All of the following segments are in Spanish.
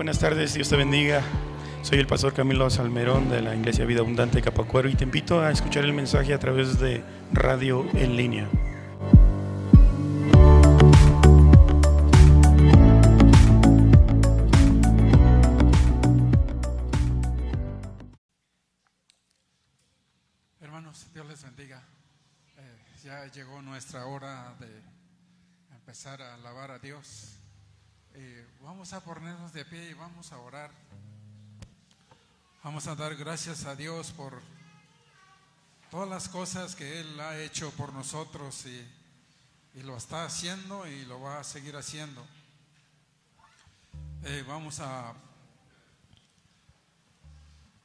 buenas tardes, Dios te bendiga. Soy el pastor Camilo Salmerón de la Iglesia Vida Abundante Capacuero y te invito a escuchar el mensaje a través de radio en línea. Hermanos, Dios les bendiga. Eh, ya llegó nuestra hora de empezar a alabar a Dios. Eh, vamos a ponernos de pie y vamos a orar. Vamos a dar gracias a Dios por todas las cosas que Él ha hecho por nosotros y, y lo está haciendo y lo va a seguir haciendo. Eh, vamos a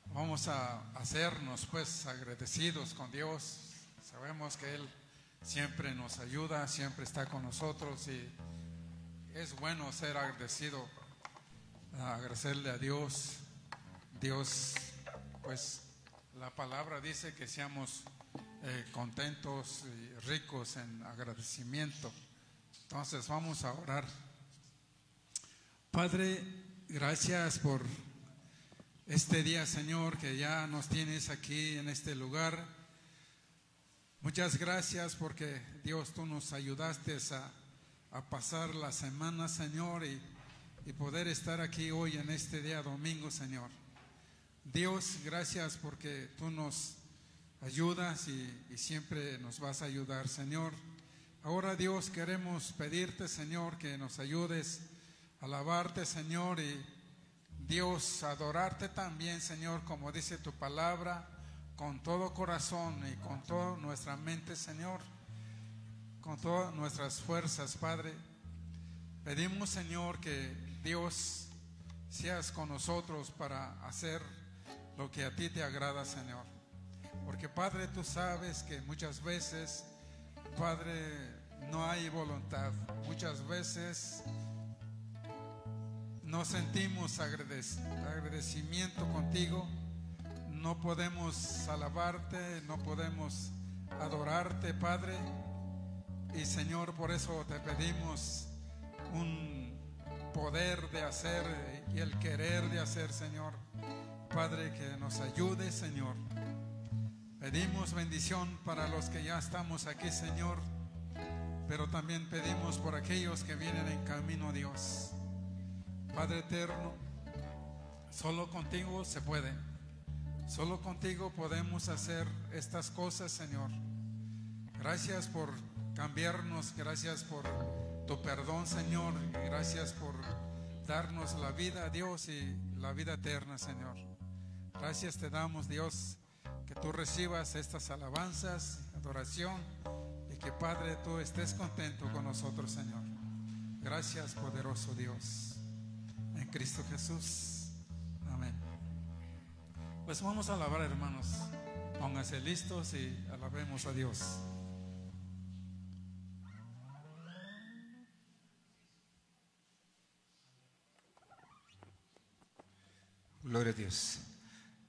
vamos a hacernos pues agradecidos con Dios. Sabemos que Él siempre nos ayuda, siempre está con nosotros y es bueno ser agradecido, agradecerle a Dios. Dios, pues la palabra dice que seamos eh, contentos y ricos en agradecimiento. Entonces vamos a orar. Padre, gracias por este día, Señor, que ya nos tienes aquí en este lugar. Muchas gracias porque Dios, tú nos ayudaste a, a pasar la semana, Señor, y, y poder estar aquí hoy en este día domingo, Señor. Dios, gracias porque tú nos ayudas y, y, siempre nos vas a ayudar, Señor. Ahora, Dios, queremos pedirte, Señor, que nos ayudes a alabarte, Señor, y Dios, adorarte también, Señor, como dice tu palabra, con todo corazón y con toda nuestra mente, Señor, con todas nuestras fuerzas, Padre. Pedimos, Señor, que Dios seas con nosotros para hacer lo que a ti te agrada, Señor. Porque, Padre, tú sabes que muchas veces, Padre, no hay voluntad. Muchas veces no sentimos agradecimiento contigo, no podemos alabarte, no podemos adorarte, Padre. Y Señor, por eso te pedimos un poder de hacer y el querer de hacer, Señor. Padre, que nos ayude, Señor. Pedimos bendición para los que ya estamos aquí, Señor, pero también pedimos por aquellos que vienen en camino, Dios. Padre eterno, solo contigo se puede. Solo contigo podemos hacer estas cosas, Señor. Gracias por cambiarnos, gracias por tu perdón, Señor. Gracias por darnos la vida, Dios, y la vida eterna, Señor. Gracias te damos, Dios, que tú recibas estas alabanzas, adoración, y que, Padre, tú estés contento con nosotros, Señor. Gracias, poderoso Dios en Cristo Jesús. Amén. Pues vamos a alabar, hermanos. Pónganse listos y alabemos a Dios. Gloria a Dios.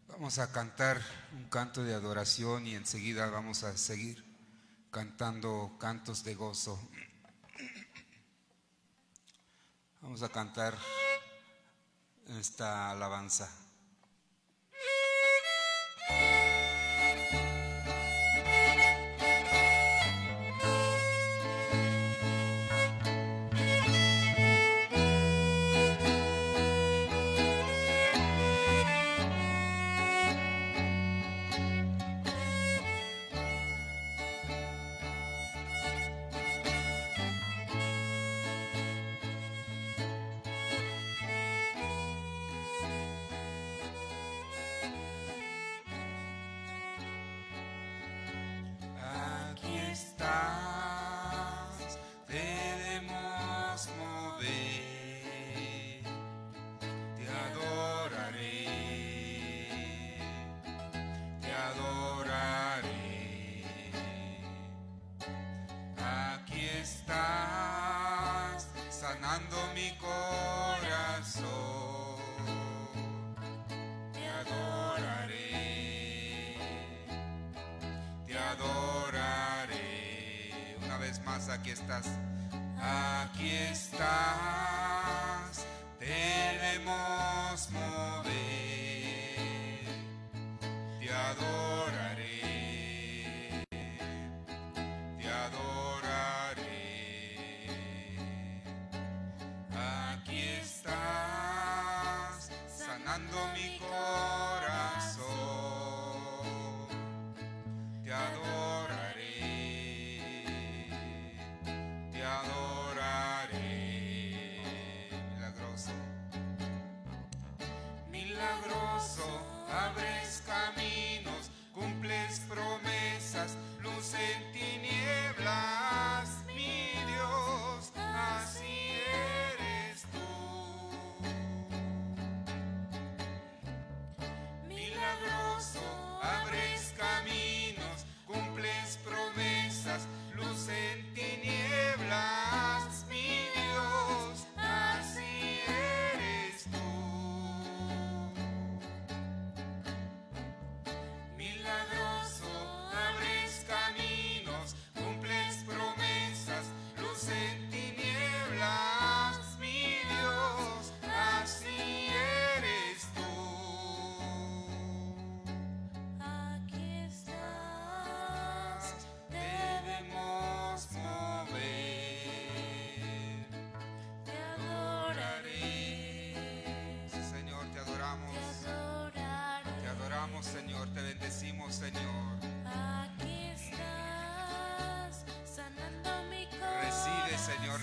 Vamos a cantar un canto de adoración y enseguida vamos a seguir cantando cantos de gozo. Vamos a cantar esta alabanza. Aquí estás. Aquí estás,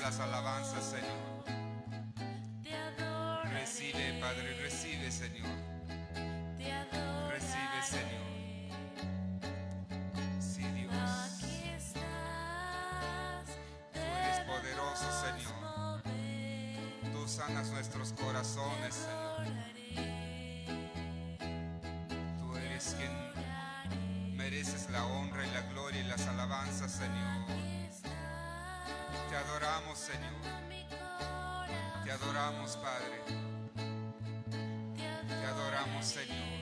las alabanzas, Señor. Recibe, Padre, recibe, Señor. Recibe, Señor. Sí, Dios. Tú eres poderoso, Señor. Tú sanas nuestros corazones, Señor. Tú eres quien mereces la honra y la gloria y las alabanzas, Señor. Señor. Te adoramos, Padre. Te adoramos, Señor.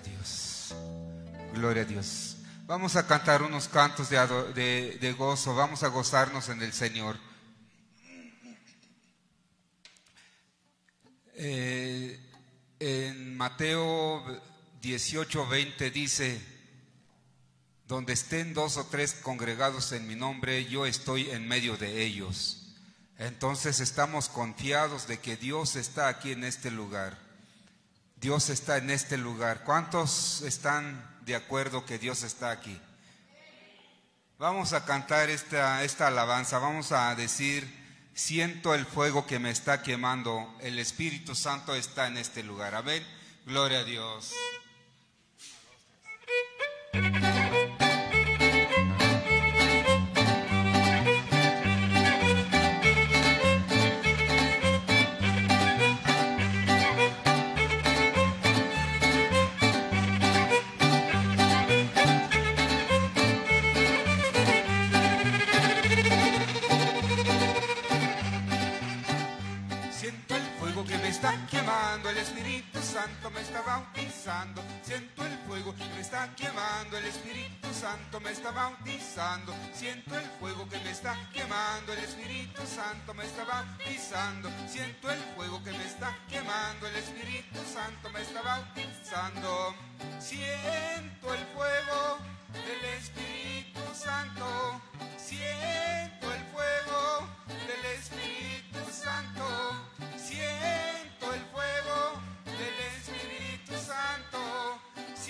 Dios. Gloria a Dios. Vamos a cantar unos cantos de- de gozo. Vamos a gozarnos en el Señor. Eh, en Mateo 18, 20 dice, donde estén dos o tres congregados en mi nombre, yo estoy en medio de ellos. Entonces estamos confiados de que Dios está aquí en este lugar. Dios está en este lugar. ¿Cuántos están de acuerdo que Dios está aquí? Vamos a cantar esta, esta alabanza, vamos a decir, siento el fuego que me está quemando, el Espíritu Santo está en este lugar. Amén. Gloria a Dios. Quemando, el Espíritu Santo me está bautizando. Siento el fuego que me está quemando, el Espíritu Santo me está bautizando. Siento el fuego que me está quemando, el Espíritu Santo me está bautizando. Siento el fuego del Espíritu Santo. Siento el fuego del Espíritu Santo. Siento el fuego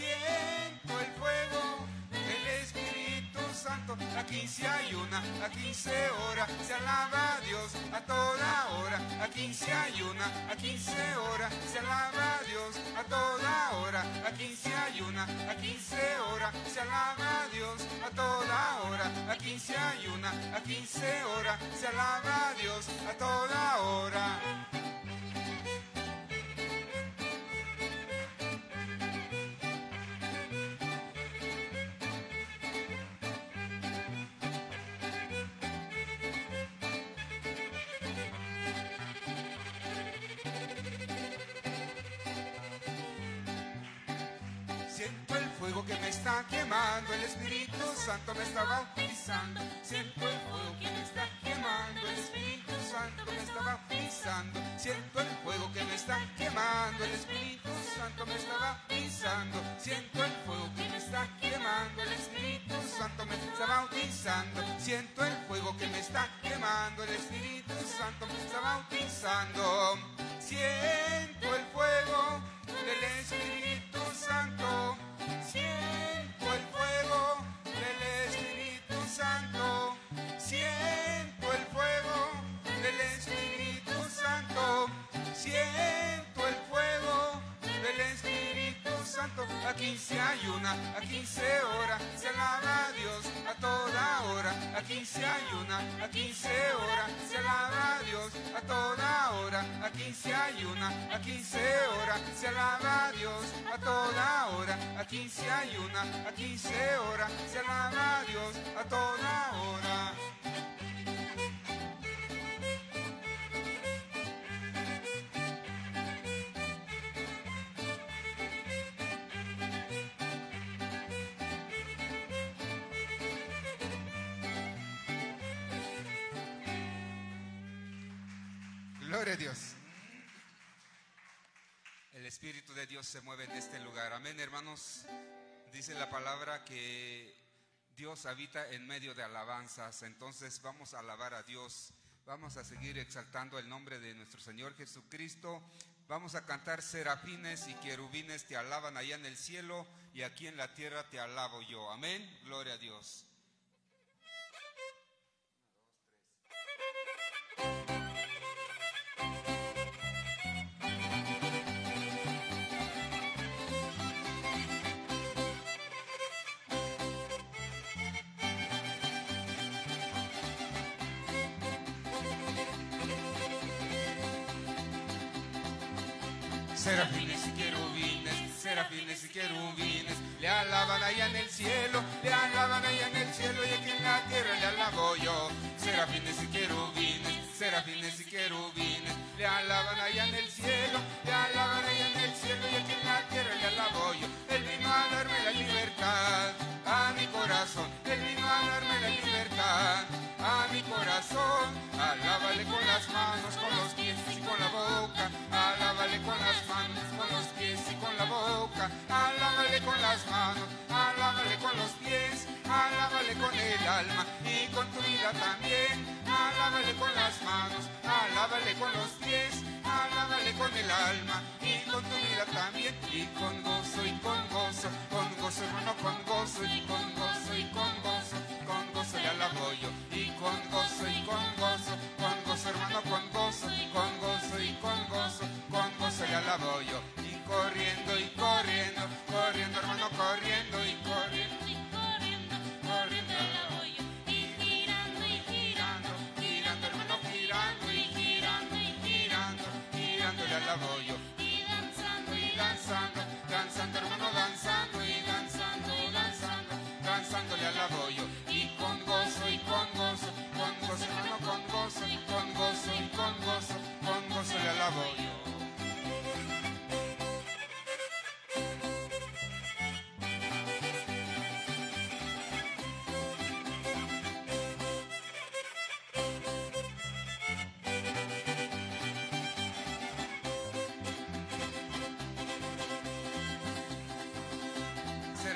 Siento el fuego del Espíritu Santo. Aquí se ayuna, aquí se ora, se alaba a Dios a toda hora. Aquí se ayuna, aquí se ora, se alaba a Dios a toda hora. Aquí se ayuna, aquí se ora, se alaba a Dios a toda hora. Aquí se ayuna, aquí se ora, se alaba a Dios a toda hora. Que me está quemando, el Espíritu Santo me está bautizando. Siento el fuego que me está quemando, el Espíritu Santo me está bautizando. Siento el fuego que me está quemando, el Espíritu Santo me está bautizando. Siento el fuego que me está quemando, el Espíritu Santo me está bautizando. Siento el fuego que me está quemando, el Espíritu Santo me está bautizando. Siento el fuego del Espíritu Santo. Siento el fuego del Espíritu Santo. Siento el fuego del Espíritu Santo. Siento Santo. Aquí se ayuna, aquí se ora, se alaba Dios a toda hora. Aquí se ayuna, aquí se ora, se alaba Dios a toda hora. Aquí se ayuna, aquí se ora, se alaba Dios a toda hora. Aquí se ayuna, aquí se ora, se alaba Dios a toda hora. Gloria a Dios. El Espíritu de Dios se mueve en este lugar. Amén, hermanos. Dice la palabra que Dios habita en medio de alabanzas. Entonces vamos a alabar a Dios. Vamos a seguir exaltando el nombre de nuestro Señor Jesucristo. Vamos a cantar serafines y querubines te alaban allá en el cielo y aquí en la tierra te alabo yo. Amén. Gloria a Dios. Serafines y querubines, le alaban allá en el cielo, le alaban allá en el cielo y aquí en la tierra le alabo yo. Serafines y querubines, serafines y querubines, le alaban allá en el cielo, le alaban allá en el cielo y aquí en la tierra le alabo yo. Él vino a darme la libertad a mi corazón, él vino a darme la libertad a mi corazón. Alábale con las manos, con los pies y con la boca. Alábale con las manos, con los pies la boca. Alábale con las manos, alábale con los pies. Alábale con el alma y con tu vida también. Alábale con las manos, alábale con los pies. Alábale con el alma y con tu vida también. Y con gozo y con gozo, con gozo hermano, con gozo y con gozo y con gozo. Con gozo le alabo yo y con gozo y con gozo, con gozo hermano, con gozo, con gozo y con gozo, con gozo le alabo yo. Corriendo y corriendo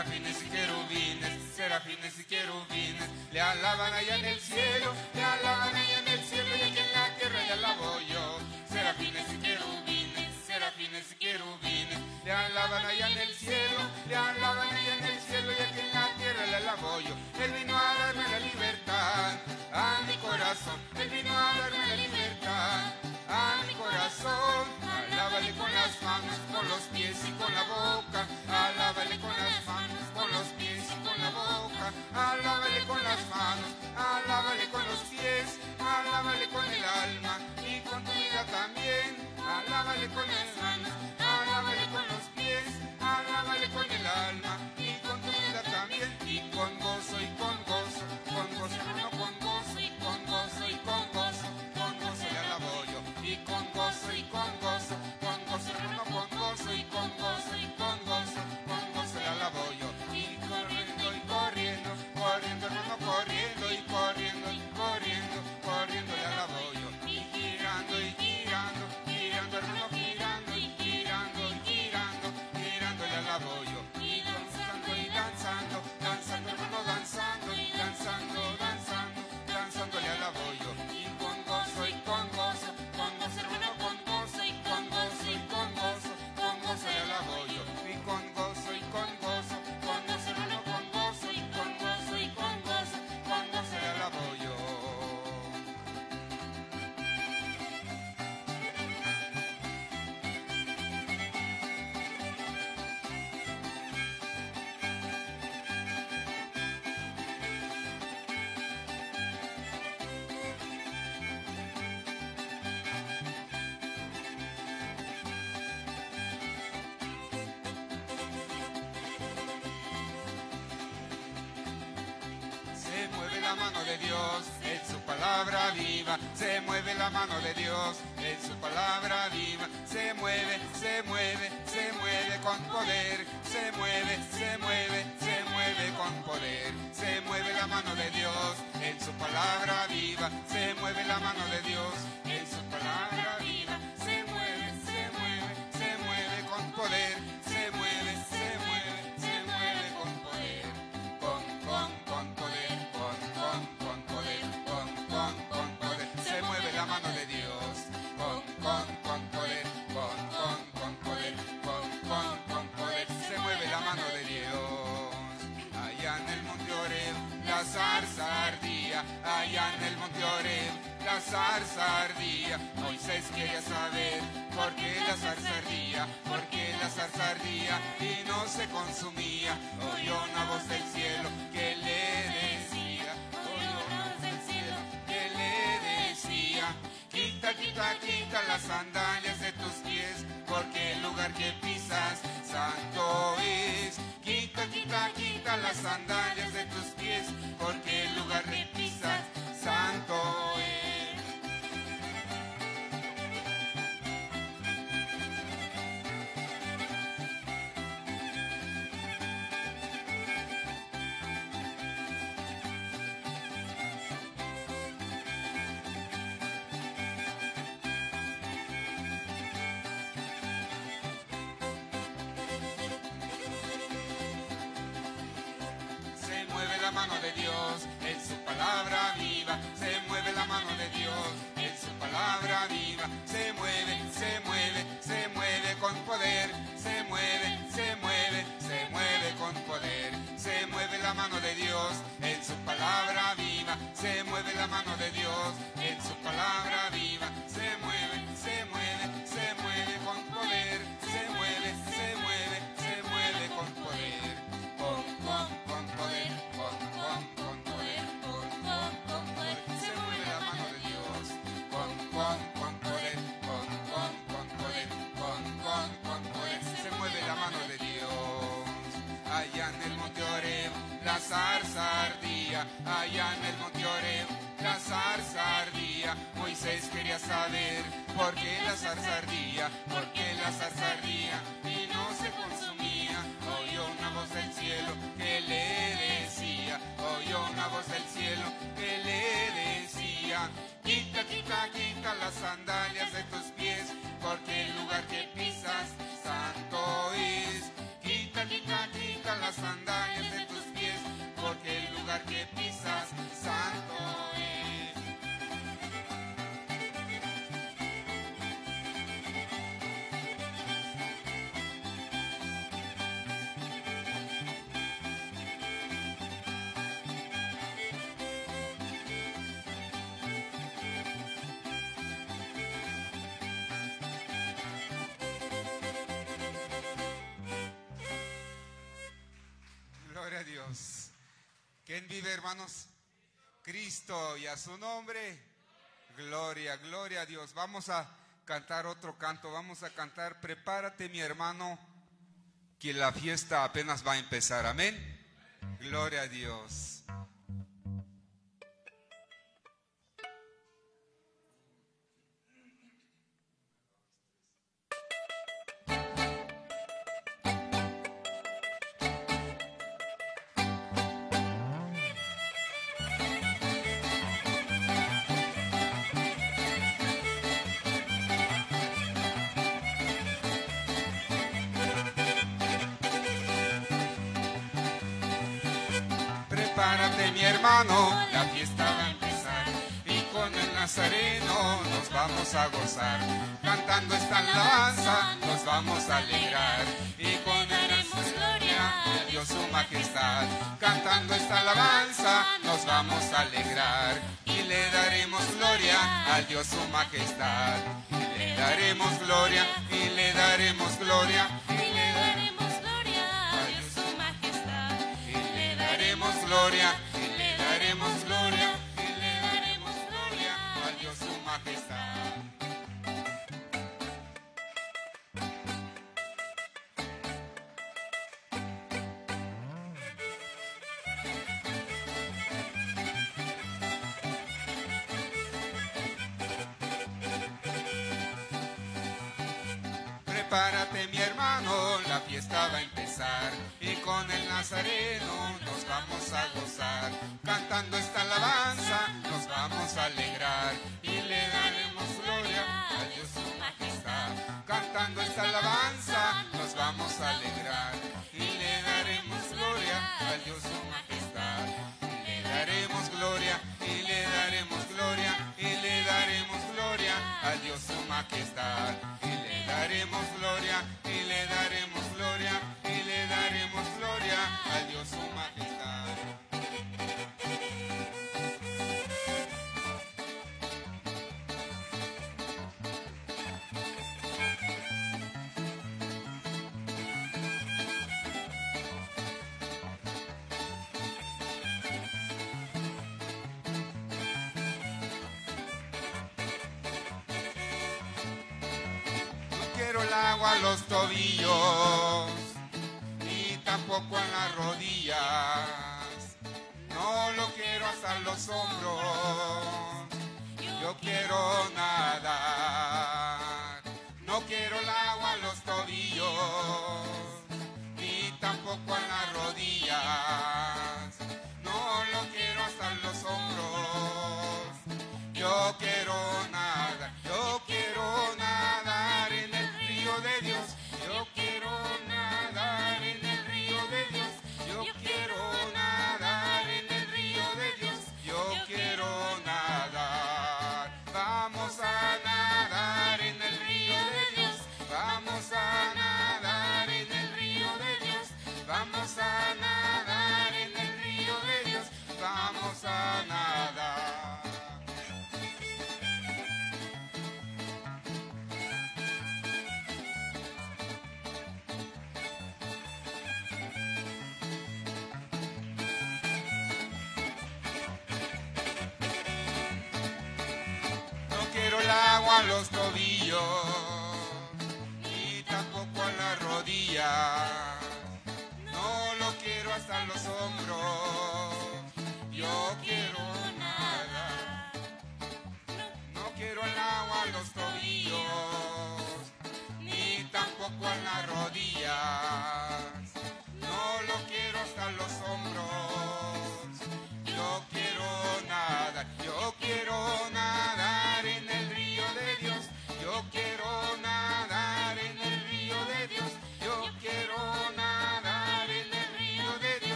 Serafines y querubines, serafines y querubines, le alaban allá en el cielo, le alaban allá en el cielo y aquí en la tierra le alabo yo. Serafines y querubines, serafines y querubines, le alaban allá en el cielo, le alaban allá en el cielo y aquí en la tierra le alabo yo. Él vino a darme la libertad a mi corazón, él vino a darme la libertad a mi corazón. Alábale con las manos, con los pies y con la boca. Alábale Alábale con las manos, alábale con los pies. Alábale con el alma y con tu vida también. Alábale con las manos, En su palabra viva. Se mueve la mano de Dios en su palabra viva. Se mueve, se mueve, se mueve con poder. Se mueve, se mueve, se mueve con poder. Se mueve la mano de Dios en su palabra viva. Se mueve la mano de Dios en su palabra zarza ardía. Moisés quería saber por qué la zarza ardía, por qué la zarza ardía y no se consumía. Oyó una voz del cielo que le decía, oyó una voz del cielo que le decía. Quita, quita, quita las sandalias de tus pies, porque el lugar que pisas santo es. Quita, quita, quita las sandalias de tus pies, porque el lugar que pisas palabra viva. Se mueve la mano de Dios en su palabra viva. Se mueve, se mueve, se mueve con poder. Se mueve, se mueve, se mueve con poder. Se mueve la mano de Dios en su palabra viva. Se mueve la mano de Dios en su palabra viva. Se mueve, zarza ardía. Allá en el monte Oreb, la zarza ardía. Moisés quería saber por qué la zarza ardía, por qué la zarza ardía ¿Quién vive, hermanos? Cristo y a su nombre. Gloria, gloria a Dios. Vamos a cantar otro canto. Vamos a cantar, prepárate mi hermano, que la fiesta apenas va a empezar. Amén. Gloria a Dios. Vamos a gozar. Cantando esta alabanza nos vamos a alegrar y daremos gloria a Dios su majestad. Cantando esta alabanza nos vamos a alegrar y le daremos gloria al Dios su majestad. Y le daremos gloria y le daremos gloria y le daremos gloria a Dios su majestad. y le daremos gloria y le daremos gloria y le daremos gloria a Dios su majestad. Nos vamos a gozar. Cantando esta alabanza nos vamos a alegrar y le daremos gloria a Dios su majestad. Cantando esta alabanza nos vamos a alegrar y le daremos gloria a Dios su majestad. Le daremos gloria y le daremos gloria y le daremos gloria a Dios su majestad. Y le daremos gloria tobillos, ni tampoco en las rodillas. No lo quiero hasta los hombros. Yo quiero nadar. No quiero el agua a los tobillos, ni tampoco en el agua los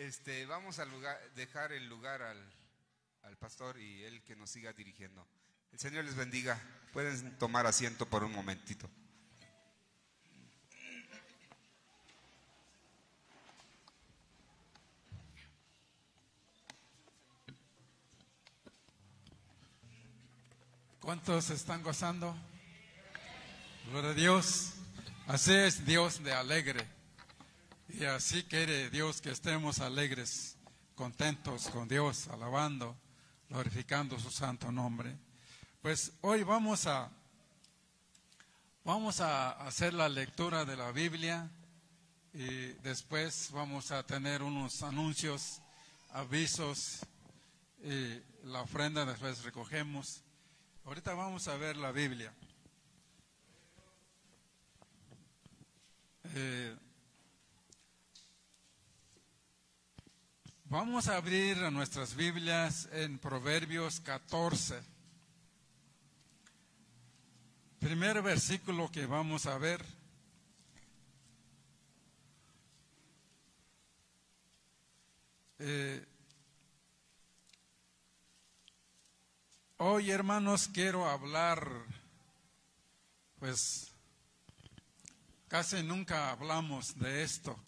Este, vamos a lugar- dejar el lugar al, al pastor y él que nos siga dirigiendo. El Señor les bendiga. Pueden tomar asiento por un momentito. ¿Cuántos están gozando? Gloria a Dios. Así es Dios de alegre. Y así quiere Dios que estemos alegres, contentos con Dios, alabando, glorificando su santo nombre. Pues hoy vamos a vamos a hacer la lectura de la Biblia y después vamos a tener unos anuncios, avisos y la ofrenda después recogemos. Ahorita vamos a ver la Biblia. Eh, vamos a abrir nuestras Biblias en Proverbios 14. Primer versículo que vamos a ver. Eh, Hoy, hermanos, quiero hablar, pues casi nunca hablamos de esto.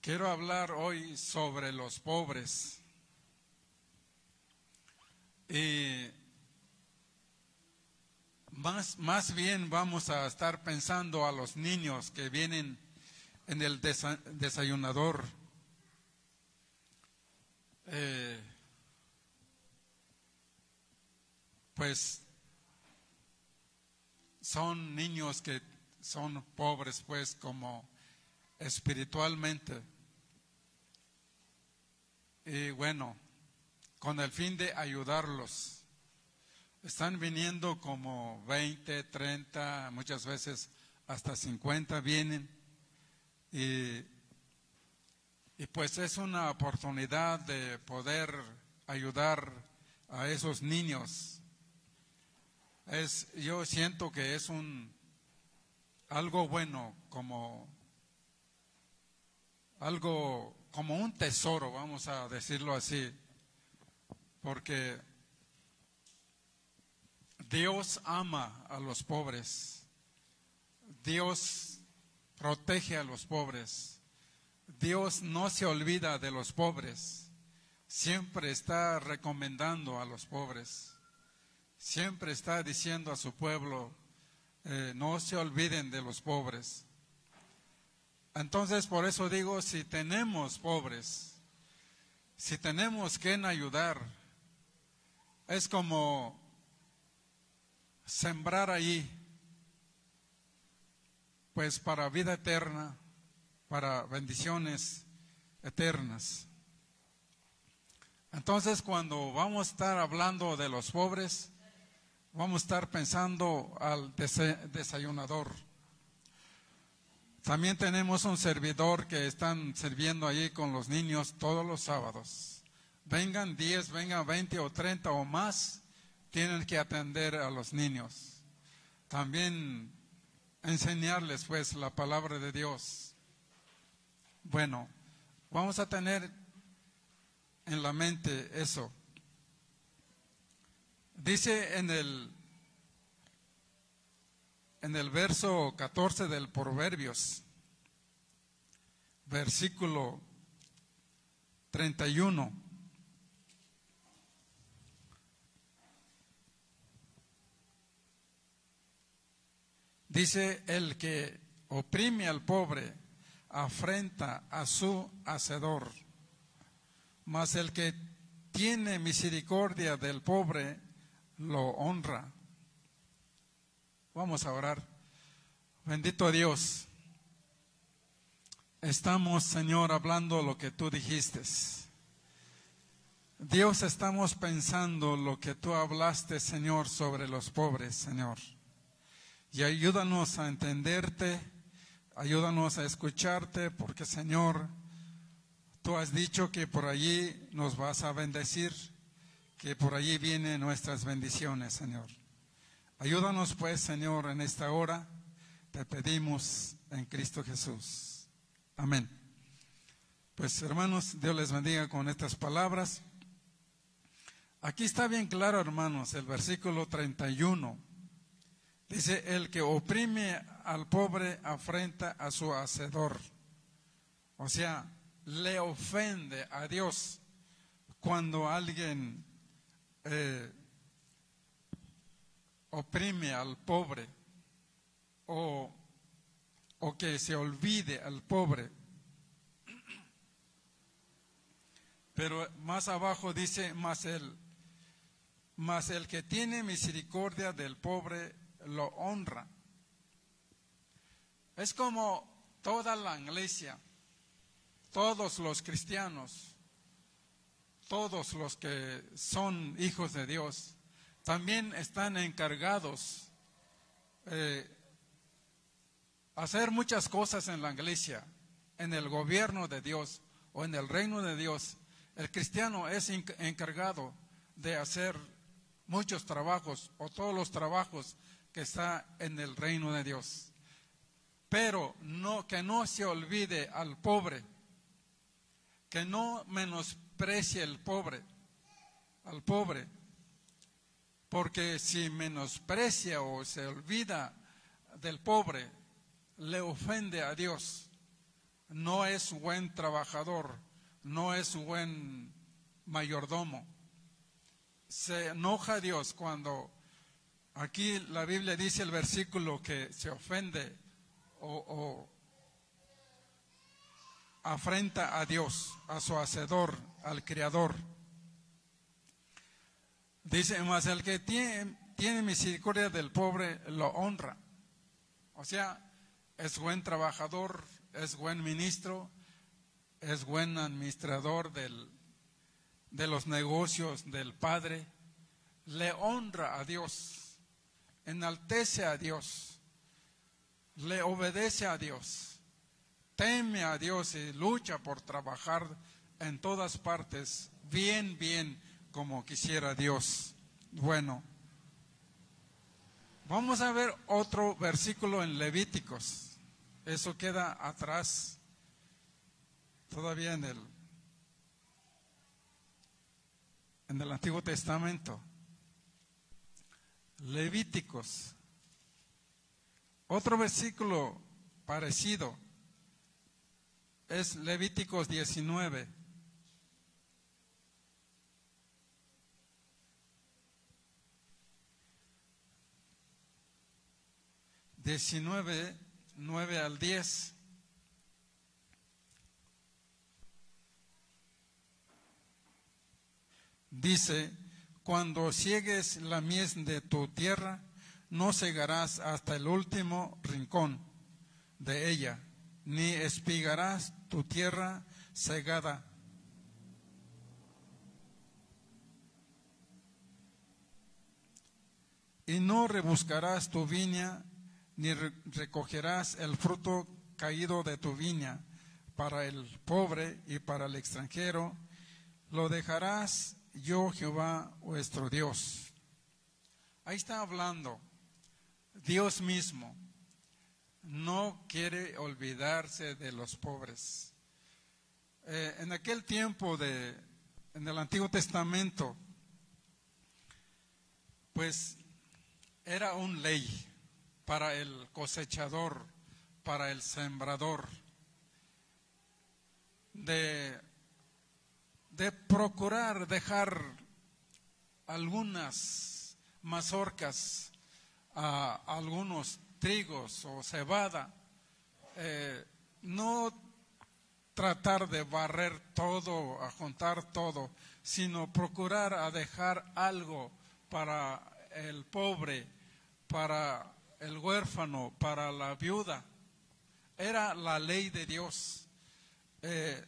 Quiero hablar hoy sobre los pobres. Y más, más bien vamos a estar pensando a los niños que vienen en el desa- desayunador. Eh, pues son niños que son pobres, pues como espiritualmente. Y bueno, con el fin de ayudarlos. Están viniendo como 20, 30, muchas veces hasta 50 vienen. Y, y pues es una oportunidad de poder ayudar a esos niños. Es, yo siento que es un algo bueno como algo como un tesoro, vamos a decirlo así, porque Dios ama a los pobres, Dios protege a los pobres, Dios no se olvida de los pobres, siempre está recomendando a los pobres, siempre está diciendo a su pueblo, eh, no se olviden de los pobres. Entonces, por eso digo, si tenemos pobres, si tenemos quien ayudar, es como sembrar ahí, pues para vida eterna, para bendiciones eternas. Entonces, cuando vamos a estar hablando de los pobres, vamos a estar pensando al desayunador. También tenemos un servidor que están sirviendo allí con los niños todos los sábados. Vengan 10, vengan 20 o 30 o más, tienen que atender a los niños. También enseñarles pues la palabra de Dios. Bueno, vamos a tener en la mente eso. Dice en el en el verso 14 del Proverbios, versículo 31. Dice, el que oprime al pobre afrenta a su hacedor, mas el que tiene misericordia del pobre lo honra. Vamos a orar. Bendito Dios. Estamos, Señor, hablando lo que tú dijiste. Dios, estamos pensando lo que tú hablaste, Señor, sobre los pobres, Señor. Y ayúdanos a entenderte, ayúdanos a escucharte, porque, Señor, tú has dicho que por allí nos vas a bendecir, que por allí vienen nuestras bendiciones, Señor. Ayúdanos pues, Señor, en esta hora. Te pedimos en Cristo Jesús. Amén. Pues hermanos, Dios les bendiga con estas palabras. Aquí está bien claro, hermanos, el versículo 31. Dice, el que oprime al pobre afrenta a su hacedor. O sea, le ofende a Dios cuando alguien eh, oprime al pobre o, o que se olvide al pobre. Pero más abajo dice, más el, más el que tiene misericordia del pobre lo honra. Es como toda la iglesia, todos los cristianos, todos los que son hijos de Dios, también están encargados eh, hacer muchas cosas en la iglesia, en el gobierno de Dios o en el reino de Dios. El cristiano es enc- encargado de hacer muchos trabajos o todos los trabajos que está en el reino de Dios. Pero no que no se olvide al pobre, que no menosprecie el pobre, al pobre, porque si menosprecia o se olvida del pobre, le ofende a Dios. no es buen trabajador, no es buen mayordomo. Se enoja Dios cuando aquí la Biblia dice el versículo que se ofende o, o afrenta a Dios, a su hacedor, al Creador. Dice, más el que tiene, tiene misericordia del pobre lo honra. O sea, es buen trabajador, es buen ministro, es buen administrador del, de los negocios del Padre, le honra a Dios, enaltece a Dios, le obedece a Dios, teme a Dios y lucha por trabajar en todas partes, bien, bien, como quisiera Dios. Bueno, vamos a ver otro versículo en Levíticos. Eso queda atrás, todavía en el, en el Antiguo Testamento. Levíticos. Otro versículo parecido es Levíticos 19. Diecinueve 9 al 10. Dice, cuando ciegues la mies de tu tierra, no cegarás hasta el último rincón de ella, ni espigarás tu tierra cegada. Y no rebuscarás tu viña ni recogerás el fruto caído de tu viña para el pobre y para el extranjero, lo dejarás yo Jehová vuestro Dios. Ahí está hablando Dios mismo. No quiere olvidarse de los pobres. Eh, en aquel tiempo de, en el Antiguo Testamento, pues era un ley para el cosechador, para el sembrador, de, de procurar dejar algunas mazorcas, a algunos trigos o cebada, eh, no tratar de barrer todo, a juntar todo, sino procurar a dejar algo para el pobre, para el huérfano, para la viuda. Era la ley de Dios. Eh,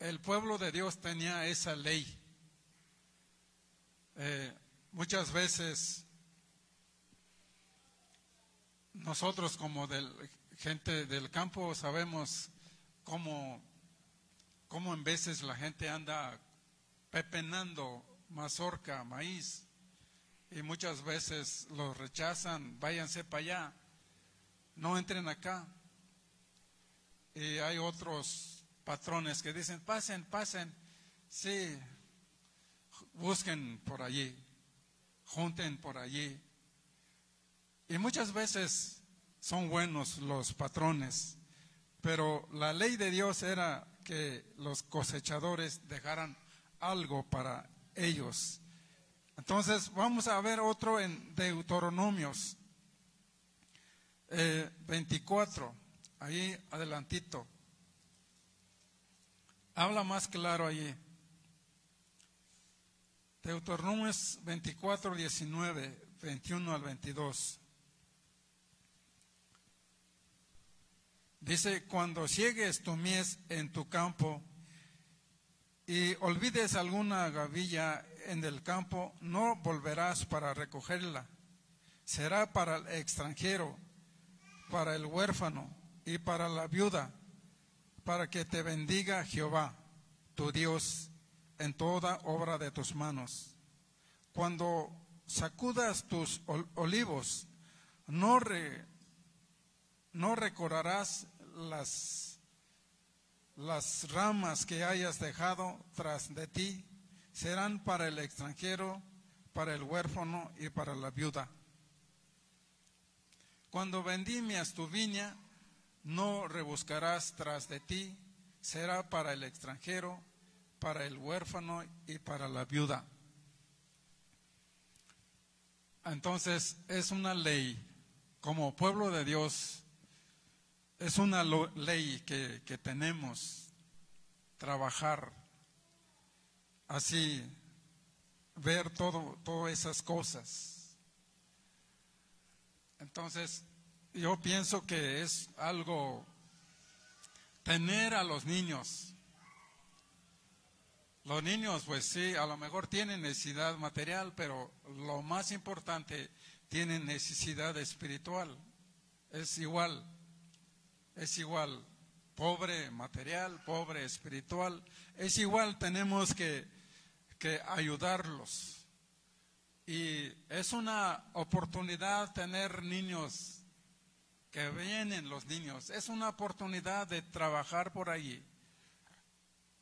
el pueblo de Dios tenía esa ley. Eh, muchas veces nosotros como gente del campo sabemos cómo, cómo en veces la gente anda pepenando mazorca, maíz, y muchas veces los rechazan, váyanse para allá, no entren acá. Y hay otros patrones que dicen, pasen, pasen, sí, busquen por allí, junten por allí. Y muchas veces son buenos los patrones, pero la ley de Dios era que los cosechadores dejaran algo para ellos. Entonces vamos a ver otro en Deuteronomios 24, eh, ahí adelantito. Habla más claro allí. Deuteronomios 24, 19, 21 al 22. Dice, cuando ciegues tu mies en tu campo y olvides alguna gavilla en el campo, no volverás para recogerla. Será para el extranjero, para el huérfano y para la viuda, para que te bendiga Jehová, tu Dios, en toda obra de tus manos. Cuando sacudas tus olivos, no, no recorrerás las, las ramas que hayas dejado tras de ti serán para el extranjero, para el huérfano y para la viuda. Cuando vendimias tu viña, no rebuscarás tras de ti, será para el extranjero, para el huérfano y para la viuda. Entonces es una ley, como pueblo de Dios, es una ley que, que tenemos trabajar así, ver todo, todas esas cosas. Entonces, yo pienso que es algo tener a los niños. Los niños, pues sí, a lo mejor tienen necesidad material, pero lo más importante, tienen necesidad espiritual. Es igual, es igual, pobre material, pobre espiritual, es igual, tenemos que, que ayudarlos. Y es una oportunidad tener niños que vienen los niños. Es una oportunidad de trabajar por allí.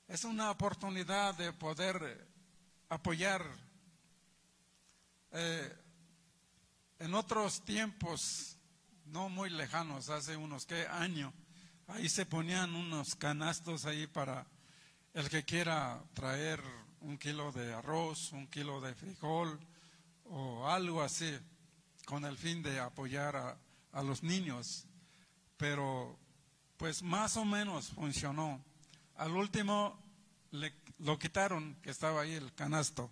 Es una oportunidad de poder eh, apoyar. Eh, en otros tiempos, no muy lejanos, hace unos qué años, ahí se ponían unos canastos ahí para el que quiera traer un kilo de arroz, un kilo de frijol o algo así, con el fin de apoyar a, a los niños. Pero pues más o menos funcionó. Al último le, lo quitaron, que estaba ahí el canasto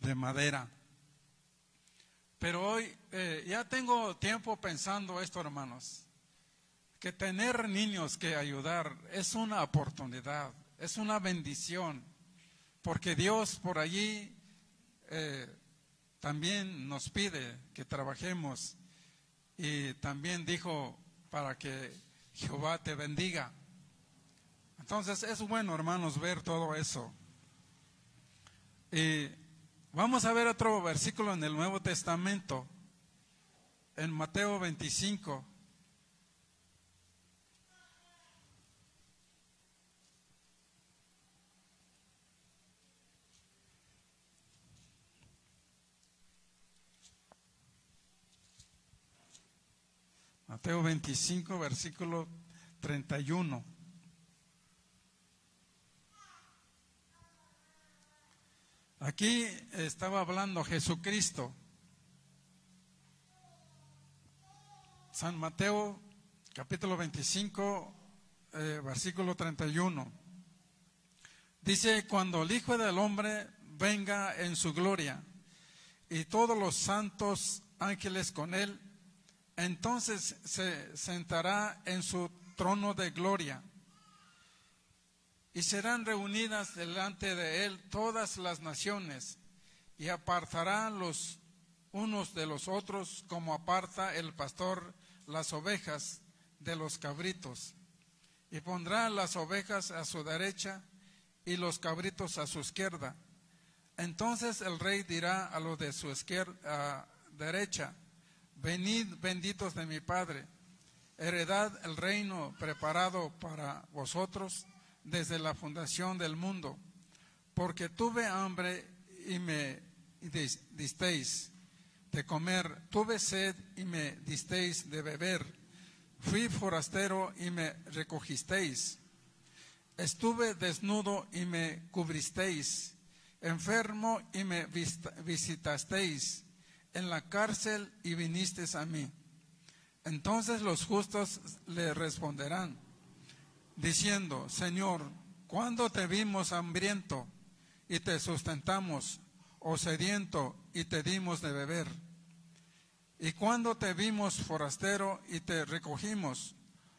de madera. Pero hoy eh, ya tengo tiempo pensando esto, hermanos, que tener niños que ayudar es una oportunidad, es una bendición, porque Dios por allí eh, también nos pide que trabajemos y también dijo para que Jehová te bendiga. Entonces es bueno, hermanos, ver todo eso. Y vamos a ver otro versículo en el Nuevo Testamento, en Mateo 25. Mateo 25, versículo 31. Aquí estaba hablando Jesucristo. San Mateo, capítulo 25, eh, versículo 31. Dice, cuando el Hijo del Hombre venga en su gloria y todos los santos ángeles con él, entonces se sentará en su trono de gloria y serán reunidas delante de él todas las naciones y apartará los unos de los otros como aparta el pastor las ovejas de los cabritos y pondrá las ovejas a su derecha y los cabritos a su izquierda. Entonces el rey dirá a los de su izquierda, derecha, venid benditos de mi Padre, heredad el reino preparado para vosotros desde la fundación del mundo, porque tuve hambre y me dis- disteis de comer, tuve sed y me disteis de beber, fui forastero y me recogisteis, estuve desnudo y me cubristeis, enfermo y me visitasteis, en la cárcel y vinisteis a mí. Entonces los justos le responderán, diciendo, Señor, ¿cuándo te vimos hambriento y te sustentamos, o sediento y te dimos de beber? ¿Y cuándo te vimos forastero y te recogimos,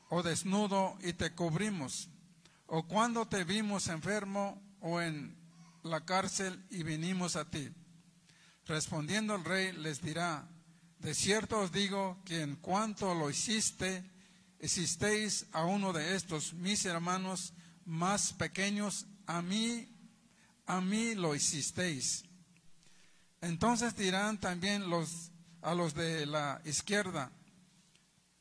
o desnudo y te cubrimos? ¿O cuándo te vimos enfermo o en la cárcel y vinimos a ti? Respondiendo el rey les dirá, de cierto os digo que en cuanto lo hiciste, hicisteis a uno de estos mis hermanos más pequeños, a mí, a mí lo hicisteis. Entonces dirán también los a los de la izquierda,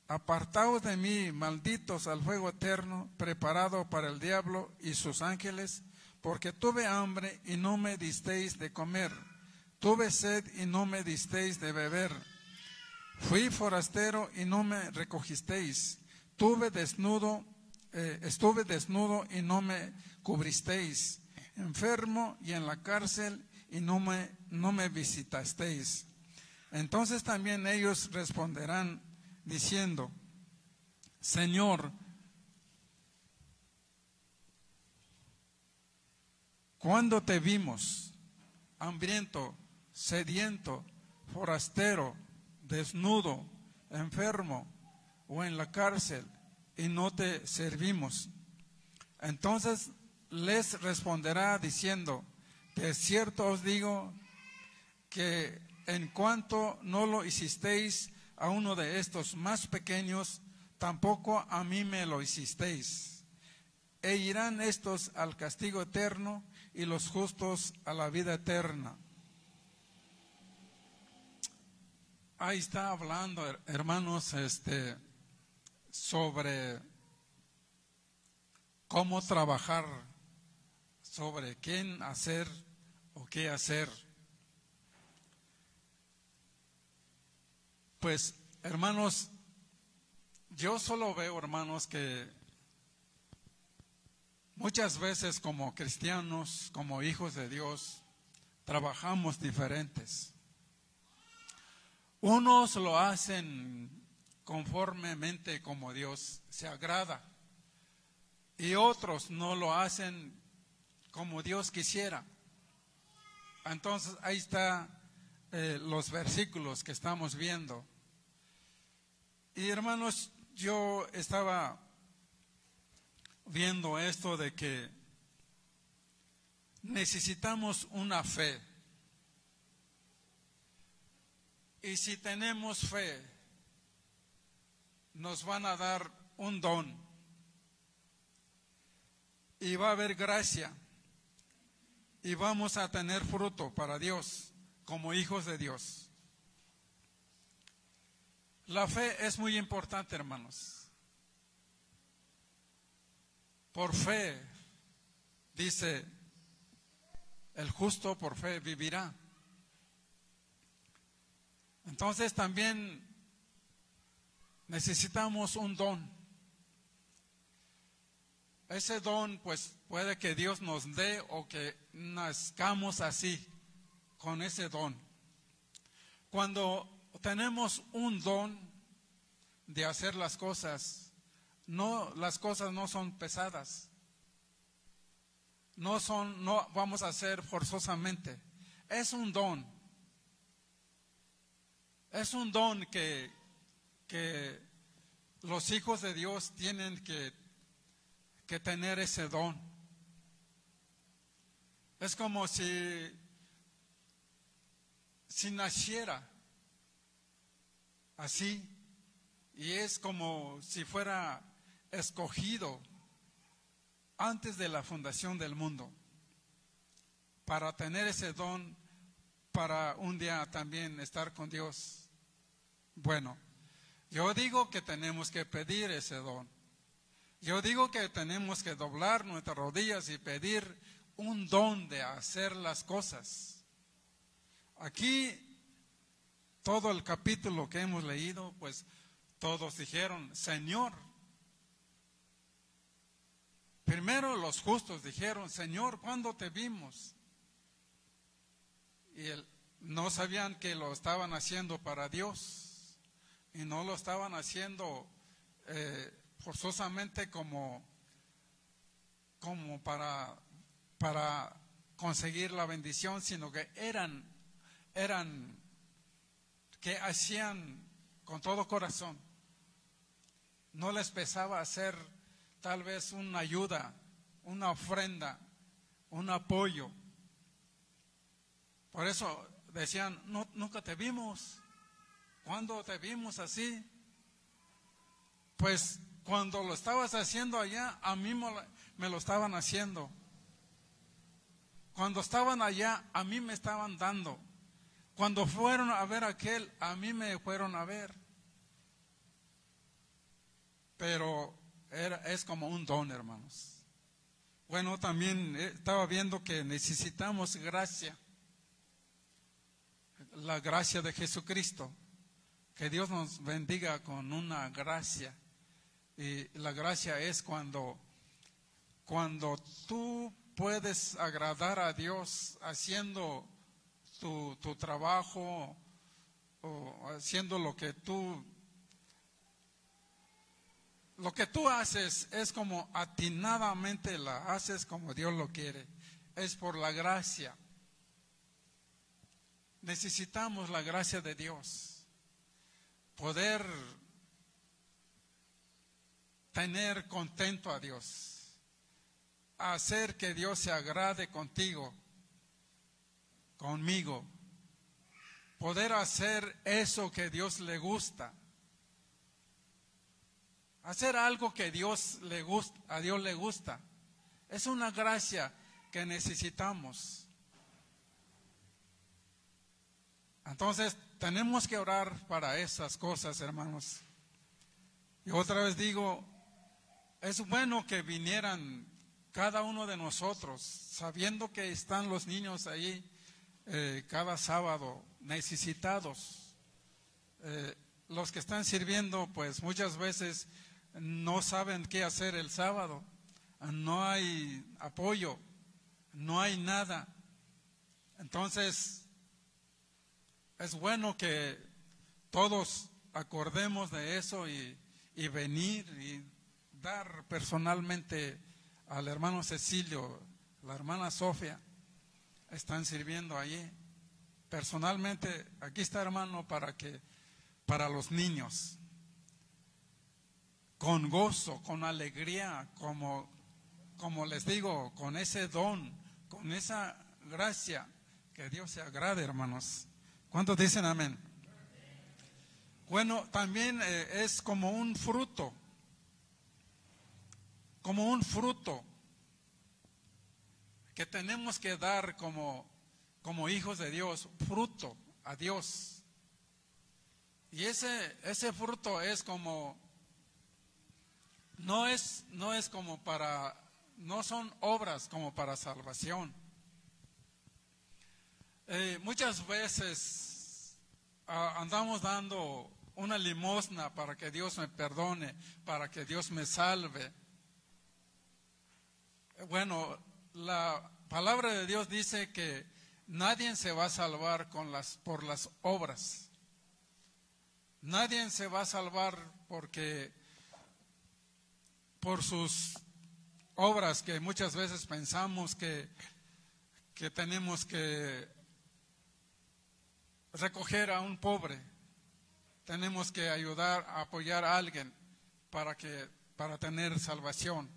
apartaos de mí, malditos al fuego eterno, preparado para el diablo y sus ángeles, porque tuve hambre y no me disteis de comer, tuve sed y no me disteis de beber, fui forastero y no me recogisteis, tuve desnudo, eh, estuve desnudo y no me cubristeis, enfermo y en la cárcel y no me, no me visitasteis. Entonces también ellos responderán diciendo, Señor, ¿cuándo te vimos hambriento, sediento, forastero, desnudo, enfermo o en la cárcel y no te servimos? Entonces les responderá diciendo, de cierto os digo que en cuanto no lo hicisteis a uno de estos más pequeños, tampoco a mí me lo hicisteis. E irán estos al castigo eterno y los justos a la vida eterna. Ahí está hablando, her- hermanos, este, sobre cómo trabajar, sobre quién hacer o qué hacer. Pues, hermanos, yo solo veo, hermanos, que muchas veces como cristianos, como hijos de Dios, trabajamos diferentes. Unos lo hacen conformemente como Dios se agrada y otros no lo hacen como Dios quisiera. Entonces ahí está eh, los versículos que estamos viendo. Y hermanos, yo estaba viendo esto de que necesitamos una fe. Y si tenemos fe, nos van a dar un don. Y va a haber gracia. Y vamos a tener fruto para Dios como hijos de Dios. La fe es muy importante, hermanos. Por fe, dice, el justo por fe vivirá. Entonces también necesitamos un don. Ese don, pues puede que Dios nos dé o que nazcamos así, con ese don. Cuando tenemos un don de hacer las cosas, no, las cosas no son pesadas. No son, no vamos a hacer forzosamente. Es un don. Es un don que, que los hijos de Dios tienen que, que tener ese don. Es como si, si naciera así, y es como si fuera escogido antes de la fundación del mundo para tener ese don para un día también estar con Dios. Bueno, yo digo que tenemos que pedir ese don. Yo digo que tenemos que doblar nuestras rodillas y pedir un don de hacer las cosas. Aquí, todo el capítulo que hemos leído, pues todos dijeron, Señor. Primero los justos dijeron, Señor, ¿cuándo te vimos? Y él, no sabían que lo estaban haciendo para Dios y no lo estaban haciendo eh, forzosamente como, como para, para conseguir la bendición, sino que eran, eran, que hacían con todo corazón. No les pesaba hacer tal vez una ayuda, una ofrenda, un apoyo. Por eso decían, no, nunca te vimos. ¿Cuándo te vimos así? Pues cuando lo estabas haciendo allá, a mí me lo- estaban haciendo. Cuando estaban allá, a mí me estaban dando. Cuando fueron a ver a aquel, a mí me fueron a ver. Pero era, es como un don, hermanos. Bueno, también eh, estaba viendo que necesitamos gracia. La gracia de Jesucristo. Que Dios nos bendiga con una gracia Y la gracia es cuando, cuando tú puedes agradar a Dios haciendo tu, tu trabajo o haciendo lo que tú lo que tú haces es como atinadamente la haces como Dios lo quiere. Es por la gracia. Necesitamos la gracia de Dios. Poder tener contento a Dios. Hacer que Dios se agrade contigo, conmigo. Poder hacer eso que Dios le gusta. Hacer algo que Dios le gusta, a Dios le gusta. Es una gracia que necesitamos. Entonces, tenemos que orar para esas cosas, hermanos. Y otra vez digo, es bueno que vinieran cada uno de nosotros, sabiendo que están los niños ahí eh, cada sábado necesitados. Eh, los que están sirviendo, pues muchas veces no saben qué hacer el sábado, no hay apoyo, no hay nada. Entonces, es bueno que todos acordemos de eso y, venir y dar personalmente al hermano Cecilio, la hermana Sofía, están sirviendo allí. Personalmente, aquí está hermano para que, para los niños, con gozo, con alegría, como, como les digo, con ese don, con esa gracia, que Dios se agrade, hermanos. ¿Cuántos dicen amén? Bueno, también eh, es como un fruto, como un fruto que tenemos que dar como, como hijos de Dios, fruto a Dios. Y ese, ese fruto es como, no es, no es como para, no son obras como para salvación. Eh, muchas veces ah, andamos dando una limosna para que Dios me perdone, para que Dios me salve. Bueno, la palabra de Dios dice que nadie se va a salvar con las, por las obras. Nadie se va a salvar porque por sus obras que muchas veces pensamos que, que tenemos que recoger a un pobre, tenemos que ayudar a apoyar a alguien para que para tener salvación.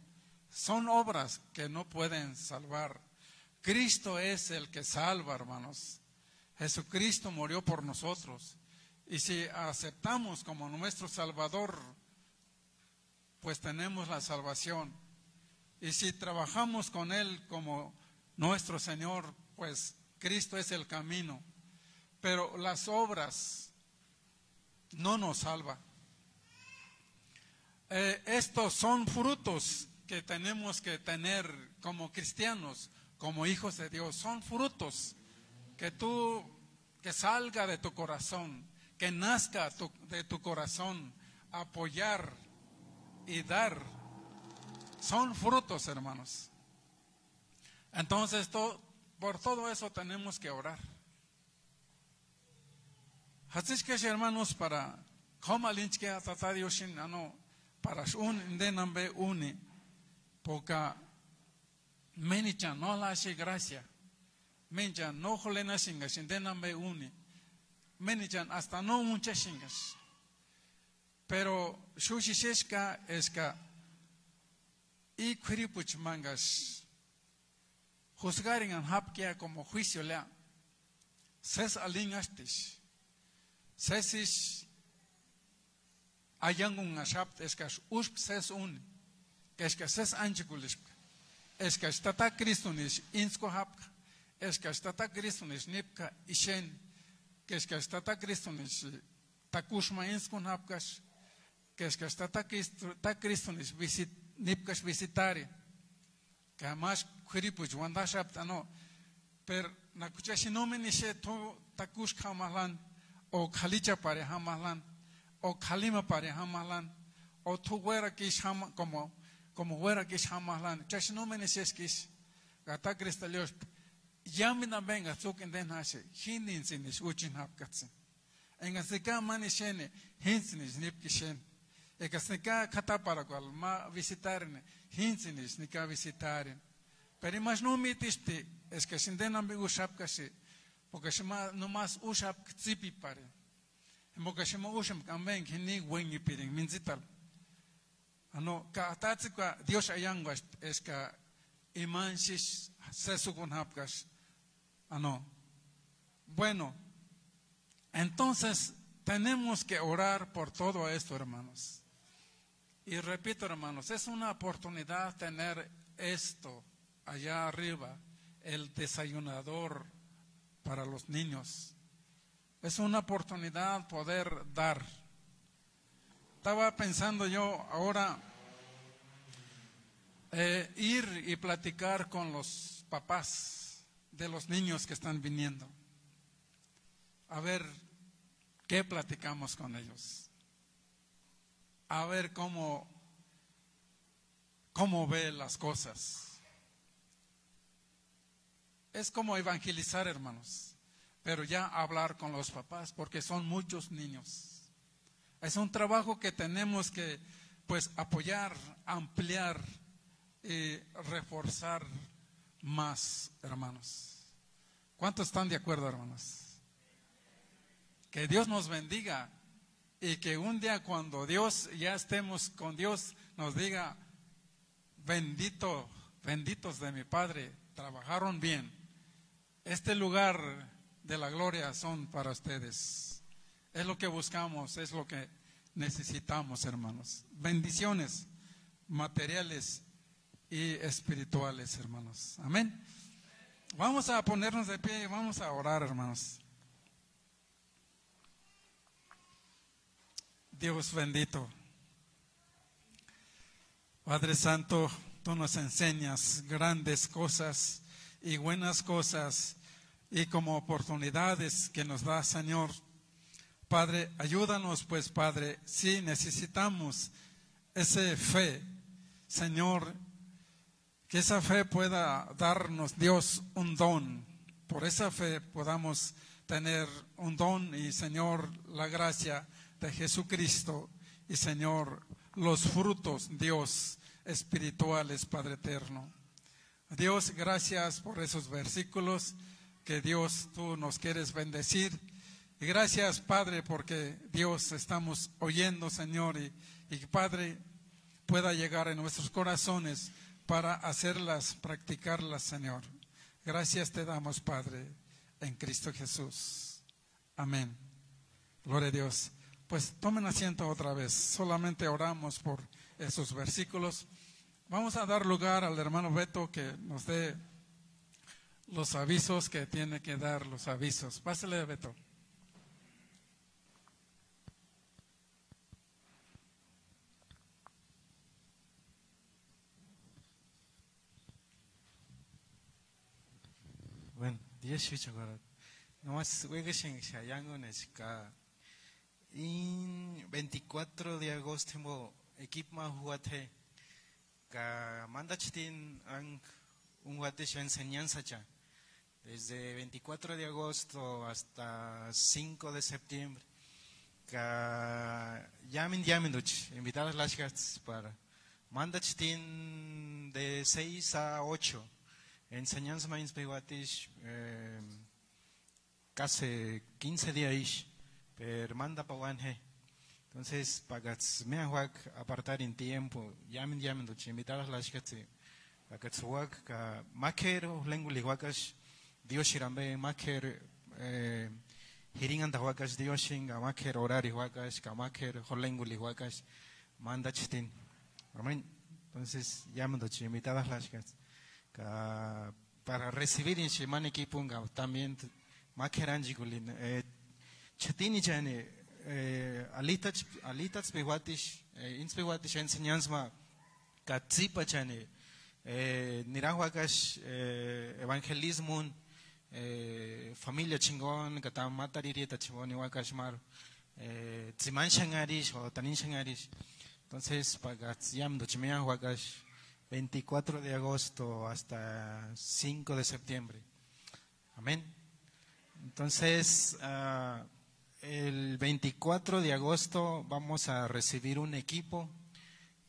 Son obras que no pueden salvar. Cristo es el que salva, hermanos. Jesucristo murió por nosotros. Y si aceptamos como nuestro Salvador, pues tenemos la salvación. Y si trabajamos con Él como nuestro Señor, pues Cristo es el camino. Pero las obras no nos salva. Eh, estos son frutos que tenemos que tener como cristianos, como hijos de Dios. Son frutos que tú, que salga de tu corazón, que nazca de tu corazón, apoyar y dar. Son frutos, hermanos. Entonces, to- por todo eso tenemos que orar. Hatzichkesh, hermanos, para Koma Linchke Atatadioshin, ano, para Shun Indenambe Uni, poca Menichan, no la hace gracia. Menchan, no jolena singas, Indenambe Uni. Menichan, hasta no muchas singas. Pero Shushisheshka es que y Kuripuch mangas juzgaringan hapkia como juicio lea. Ses alingastis. Sesis ayangun ashapt es que usp ses un. Que es que ses anchikulisk. Es que stata Kristunis insko hapka. Es que stata Kristunis nipka ishen. Que es que stata Kristunis takushma inskun hapkas. Que es que stata Kristunis visit nipkas visitari. Que además kuripuch wanda shapt ano. Per nakuchashinomi nishe to takush kamalan ο καλίτσα παρε χαμαλάν, ο καλίμα παρε χαμαλάν, ο του γουέρα κεις χαμαλάν, κομο γουέρα κεις χαμαλάν, και ασυνόμενε εσκείς, κατά κρυσταλλιώς, για μην αμπέγα τσούκεν δεν άσε, χίνινσινες ούτσιν χαπκάτσιν. Εγκαστικά μάνι σένε, χίνσινες νύπκι σένε. Εγκαστικά κατά παρακολ, μα βισιτάρινε, χίνσινες νικά βισιτάρινε. Περιμάς νόμι τίστη, εσκασιν δεν αμπήγου σάπκασιν, shema no mas ushap tsipi pare. Shema usham kamben hini wengi piring minzital ano ka atatsi ka Dios ayanguas es ka imansis sesukun hapkas ano bueno entonces tenemos que orar por todo esto hermanos. Y repito hermanos es una oportunidad tener esto allá arriba el desayunador para los niños es una oportunidad poder dar estaba pensando yo ahora eh, ir y platicar con los papás de los niños que están viniendo. A ver qué platicamos con ellos. A ver cómo, cómo ve las cosas. Es como evangelizar, hermanos, pero ya hablar con los papás, porque son muchos niños. Es un trabajo que tenemos que, pues, apoyar, ampliar y reforzar más, hermanos. ¿Cuántos están de acuerdo, hermanos? Que Dios nos bendiga y que un día cuando Dios ya estemos con Dios nos diga, bendito, benditos de mi Padre, trabajaron bien. Este lugar de la gloria son para ustedes. Es lo que buscamos, es lo que necesitamos, hermanos. Bendiciones materiales y espirituales, hermanos. Amén. Vamos a ponernos de pie y vamos a orar, hermanos. Dios bendito. Padre Santo, tú nos enseñas grandes cosas y buenas cosas y como oportunidades que nos da, Señor. Padre, ayúdanos pues, Padre, si necesitamos esa fe, Señor, que esa fe pueda darnos Dios un don. Por esa fe podamos tener un don y Señor la gracia de Jesucristo y Señor los frutos Dios espirituales Padre eterno. Dios, gracias por esos versículos que Dios tú nos quieres bendecir. Y gracias Padre porque Dios estamos oyendo Señor y, y Padre pueda llegar en nuestros corazones para hacerlas, practicarlas, Señor. Gracias te damos, Padre, en Cristo Jesús. Amén. Gloria a Dios. Pues tomen asiento otra vez. Solamente oramos por esos versículos. Vamos a dar lugar al hermano Beto que nos dé los avisos que tiene que dar los avisos. Pásale, Beto. Bueno, Dios escucha ahora. Nomás hueguesen shayango nesca. In 24 de agosto equipo juate ka manda chitin ang enseñanza ya. Desde 24 de agosto hasta 5 de septiembre. Ka yamin yamin duch, invitadas las chicas para manda chitin de 6 a 8 enseñanza más peguatis eh, casi 15 días pero manda pa he entonces pagats me huac apartar en tiempo yamen do invitar a las chicas pagats huac ka makero lengua lihuacas dios shirambe maker eh, hiringan da huacas dios shinga maker horario huacas ka maker lengua lihuacas manda chitin. Amén. Entonces do invitadas las ka para recibir shimani kipunga también makeranji gulin eh, chatini chane eh, alitats alitats bewatish eh, ins bewatish enseñanza ka tsipa chane eh, nirahuakas eh, evangelismo eh, familia chingón ka tam matariri ta chingón wakas mar tsiman shangarish o tanin shangarish Entonces, pagatsiam dochimea huagash, 24 de agosto hasta 5 de septiembre. Amén. Entonces, ah, el 24 de agosto vamos a recibir un equipo.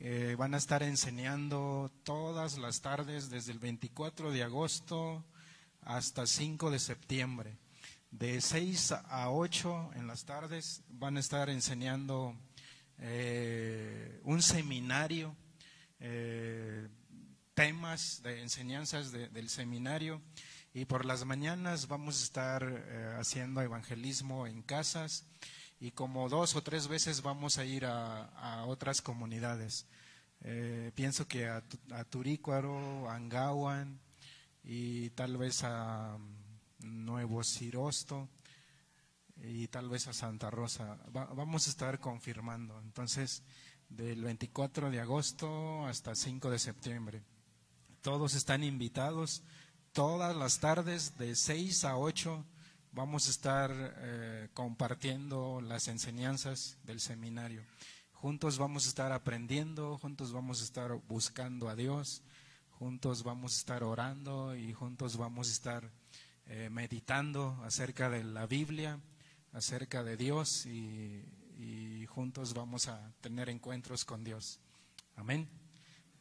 eh, van a estar enseñando todas las tardes desde el 24 de agosto hasta 5 de septiembre. De 6 a 8 en las tardes van a estar enseñando eh, un seminario, eh, temas de enseñanzas de- del seminario. Y por las mañanas vamos a estar eh, haciendo evangelismo en casas y como dos o tres veces vamos a ir a, a otras comunidades. Eh, pienso que a, a Turícuaro, a Angawan y tal vez a mm, Nuevo Cirosto y tal vez a Santa Rosa. Va- vamos a estar confirmando. Entonces, del 24 de agosto hasta 5 de septiembre. Todos están invitados. Todas las tardes de 6 a 8 vamos a estar eh, compartiendo las enseñanzas del seminario. Juntos vamos a estar aprendiendo, juntos vamos a estar buscando a Dios, juntos vamos a estar orando y juntos vamos a estar eh, meditando acerca de la Biblia, acerca de Dios y, y juntos vamos a tener encuentros con Dios. Amén.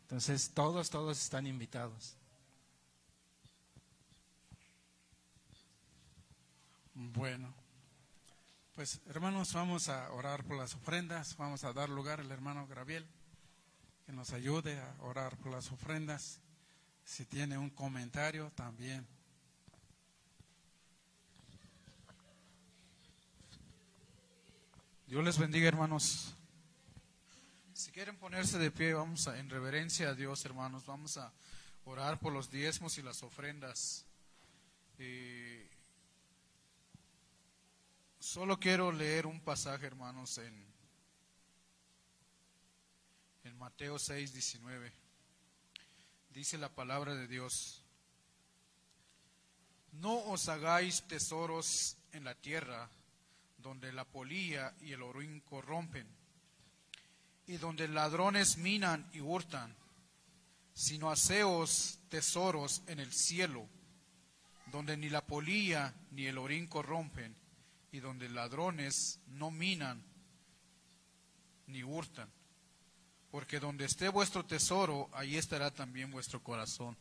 Entonces todos, todos están invitados. Bueno, pues hermanos, vamos a orar por las ofrendas. Vamos a dar lugar al hermano Graviel que nos ayude a orar por las ofrendas. Si tiene un comentario también. Dios les bendiga, hermanos. Si quieren ponerse de pie, vamos a, en reverencia a Dios, hermanos. Vamos a orar por los diezmos y las ofrendas. Y solo quiero leer un pasaje, hermanos, en, Mateo 6, 19. Dice la palabra de Dios. No os hagáis tesoros en la tierra, donde la polilla y el orín corrompen, y donde ladrones minan y hurtan, sino haceos tesoros en el cielo, donde ni la polilla ni el orín corrompen, y donde ladrones no minan ni hurtan. Porque donde esté vuestro tesoro, ahí estará también vuestro corazón.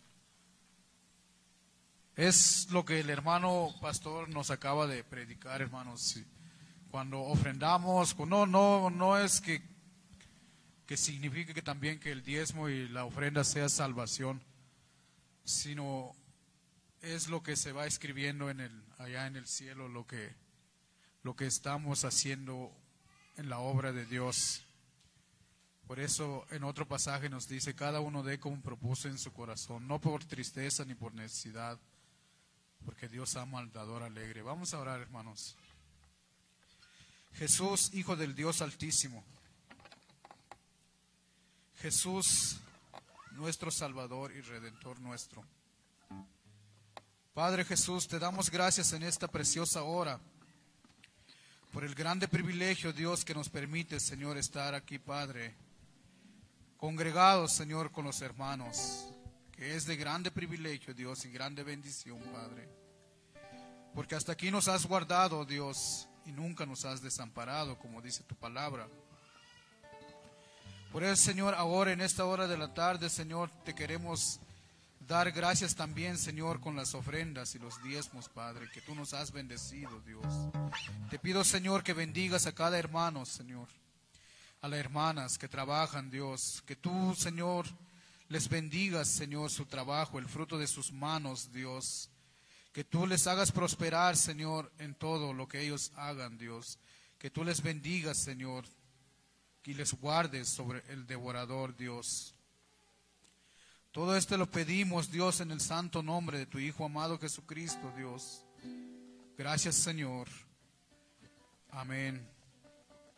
Es lo que el hermano pastor nos acaba de predicar, hermanos. Cuando ofrendamos, no, no, no es que, que signifique que también que el diezmo y la ofrenda sea salvación, sino es lo que se va escribiendo en el, allá en el cielo, lo que, lo que estamos haciendo en la obra de Dios. Por eso en otro pasaje nos dice, cada uno dé como propuso en su corazón, no por tristeza ni por necesidad, porque Dios ama al dador alegre. Vamos a orar, hermanos. Jesús, Hijo del Dios Altísimo. Jesús, nuestro Salvador y Redentor nuestro. Padre Jesús, te damos gracias en esta preciosa hora por el grande privilegio, Dios, que nos permite, Señor, estar aquí, Padre, congregados, Señor, con los hermanos, que es de grande privilegio, Dios, y grande bendición, Padre. Porque hasta aquí nos has guardado, Dios, y nunca nos has desamparado, como dice tu palabra. Por eso, Señor, ahora en esta hora de la tarde, Señor, te queremos dar gracias también, Señor, con las ofrendas y los diezmos, Padre, que tú nos has bendecido, Dios. Te pido, Señor, que bendigas a cada hermano, Señor, a las hermanas que trabajan, Dios, que tú, Señor, les bendigas, Señor, su trabajo, el fruto de sus manos, Dios. Que tú les hagas prosperar, Señor, en todo lo que ellos hagan, Dios. Que tú les bendigas, Señor, y les guardes sobre el devorador, Dios. Todo esto lo pedimos, Dios, en el santo nombre de tu Hijo amado Jesucristo, Dios. Gracias, Señor. Amén.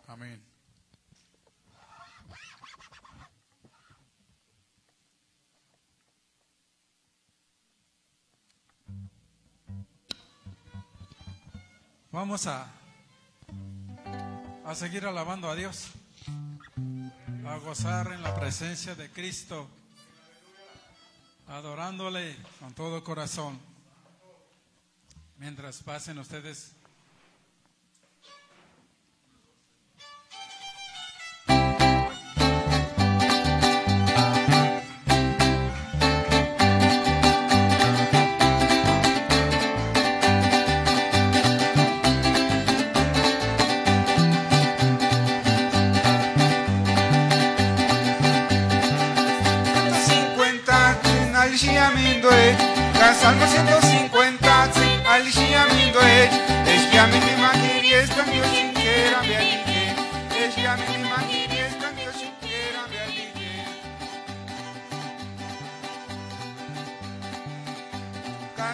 Amén. Vamos a, a seguir alabando a Dios. a gozar en la presencia de Cristo, adorándole con todo corazón. Mientras pasen ustedes Alshiamindoe, Salmo 150, Alshiamindoe, Eshiamini Magiri, Estambio Shinkera, Bealike, Eshiamini Magiri, Estambio Shinkera, Bealike.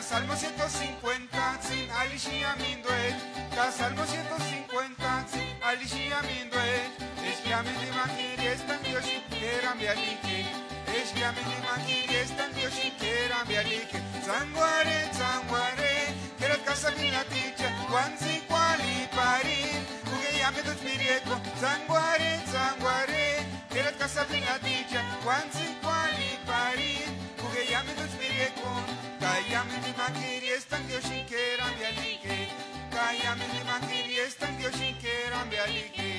Salmo 150, sin Alshiamindoe, Salmo 150, sin Alshiamindoe, Eshiamini Magiri, Estambio Shinkera, Bealike, Eşkemini makiyesten yoşi kera miyalike Zanguare zanguare Kera kasabina ticha Wanzi kwali pari. Uge yame tut mirieko Zanguare zanguare Kera kasabina ticha Wanzi kwali pari. Uge yame tut mirieko Kayame ni makiyesten yoşi kera miyalike Kayame ni makiyesten yoşi kera miyalike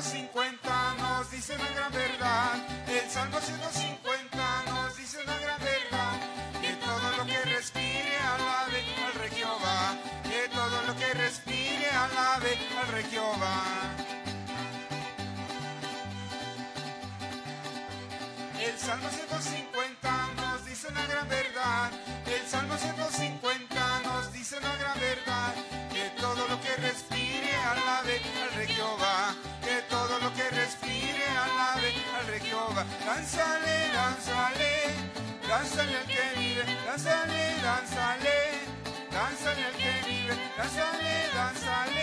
150 nos dice una gran verdad. El Salmo 150 nos dice una gran verdad. Que todo lo que respire alabe al rey Jehová. Que todo lo que respire alabe al rey Jehová. El Salmo 150 nos dice una gran verdad. El Salmo 150 nos dice una gran verdad. Que todo lo que respire alabe al rey Jehová. Que todo lo que respire alabe al rey Jehová. Lánzale, lánzale, lánzale al que vive. Lánzale, lánzale, lánzale al que vive. Lánzale, lánzale.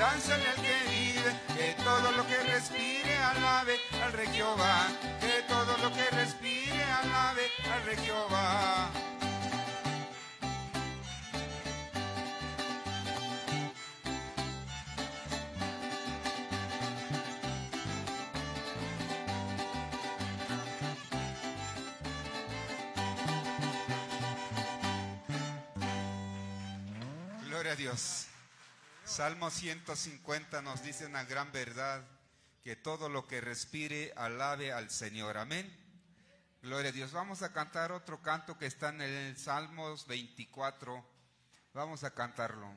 Lánzale al que vive, que todo lo que respire alabe al rey Jehová, que todo lo que respire alabe al rey Jehová. Gloria a Dios. Salmo 150 nos dice una gran verdad, que todo lo que respire alabe al Señor. Amén. Gloria a Dios. Vamos a cantar otro canto que está en el Salmos 24. Vamos a cantarlo.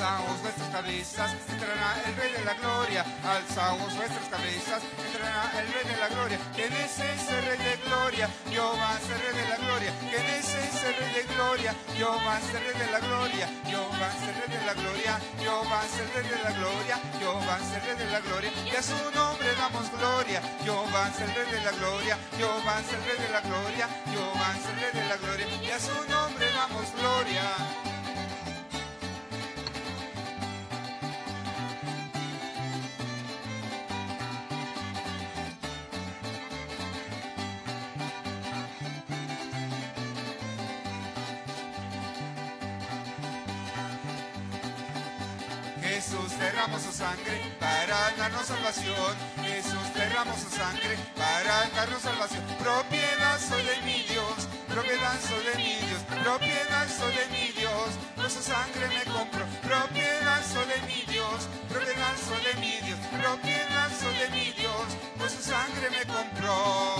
Alzaos vuestras cabezas, entrará el Rey de la Gloria. Alzaos vuestras cabezas, entrará el Rey de la Gloria. ¿Quién es ese Rey de Gloria? Jehová es el Rey de la Gloria. ¿Quién es ese Rey de Gloria? Jehová el Rey de la Gloria. Jehová es el Rey de la Gloria. Jehová es el Rey de la Gloria. Jehová el Rey de la Gloria. Y a su nombre damos gloria. Jehová es el Rey de la Gloria. Jehová es el Rey de la Gloria. Jehová es el Rey de la Gloria. Y a su nombre damos gloria. Sangre para darnos salvación. Jesús derramó su sangre para darnos salvación. Propiedad soy mi Dios, propiedad soy de mi Dios, propiedad soy mi Dios. Por su sangre me compró. Propiedad soy mi Dios, propiedad soy de mi Dios, propiedad soy mi Dios. Por su sangre me compró.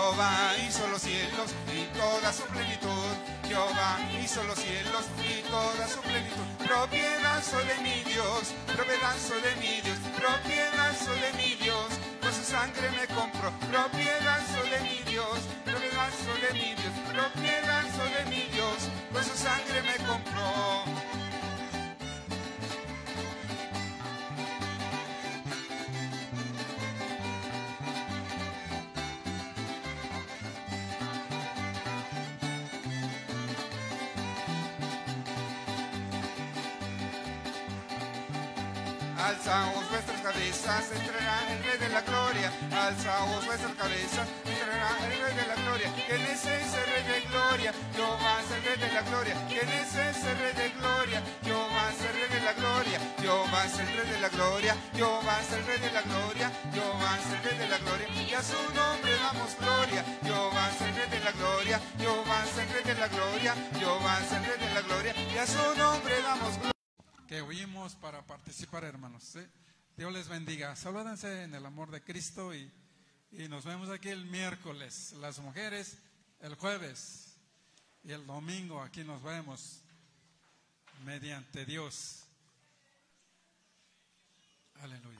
Jehová hizo los cielos y toda su plenitud. Jehová hizo los cielos y toda su plenitud. Propiedad soy de mi Dios, propiedad soy de mi Dios, propiedad soy de mi Dios. Con su sangre me compró, propiedad soy de mi Dios, propiedad soy de mi Dios, propiedad soy de mi Dios. Con su sangre me compró. Cabezas, entrará el Rey de la Gloria. Alzaos vuestras cabezas, entrará el Rey de la Gloria. ¿Quién es ese Rey de Gloria? Jehová es el Rey de la Gloria. ¿Quién es ese Rey de Gloria? Jehová es el Rey de la Gloria. Jehová es el Rey de la Gloria. Jehová es el Rey de la Gloria. Jehová es el Rey de la Gloria. Y a su nombre damos gloria. Jehová es el Rey de la Gloria. Jehová es el Rey de la Gloria. Jehová es el Rey de la Gloria. Y a su nombre damos gloria. que oímos para participar, hermanos. Dios les bendiga. Salúdense en el amor de Cristo y, y nos vemos aquí el miércoles. Las mujeres el jueves y el domingo aquí nos vemos mediante Dios. Aleluya.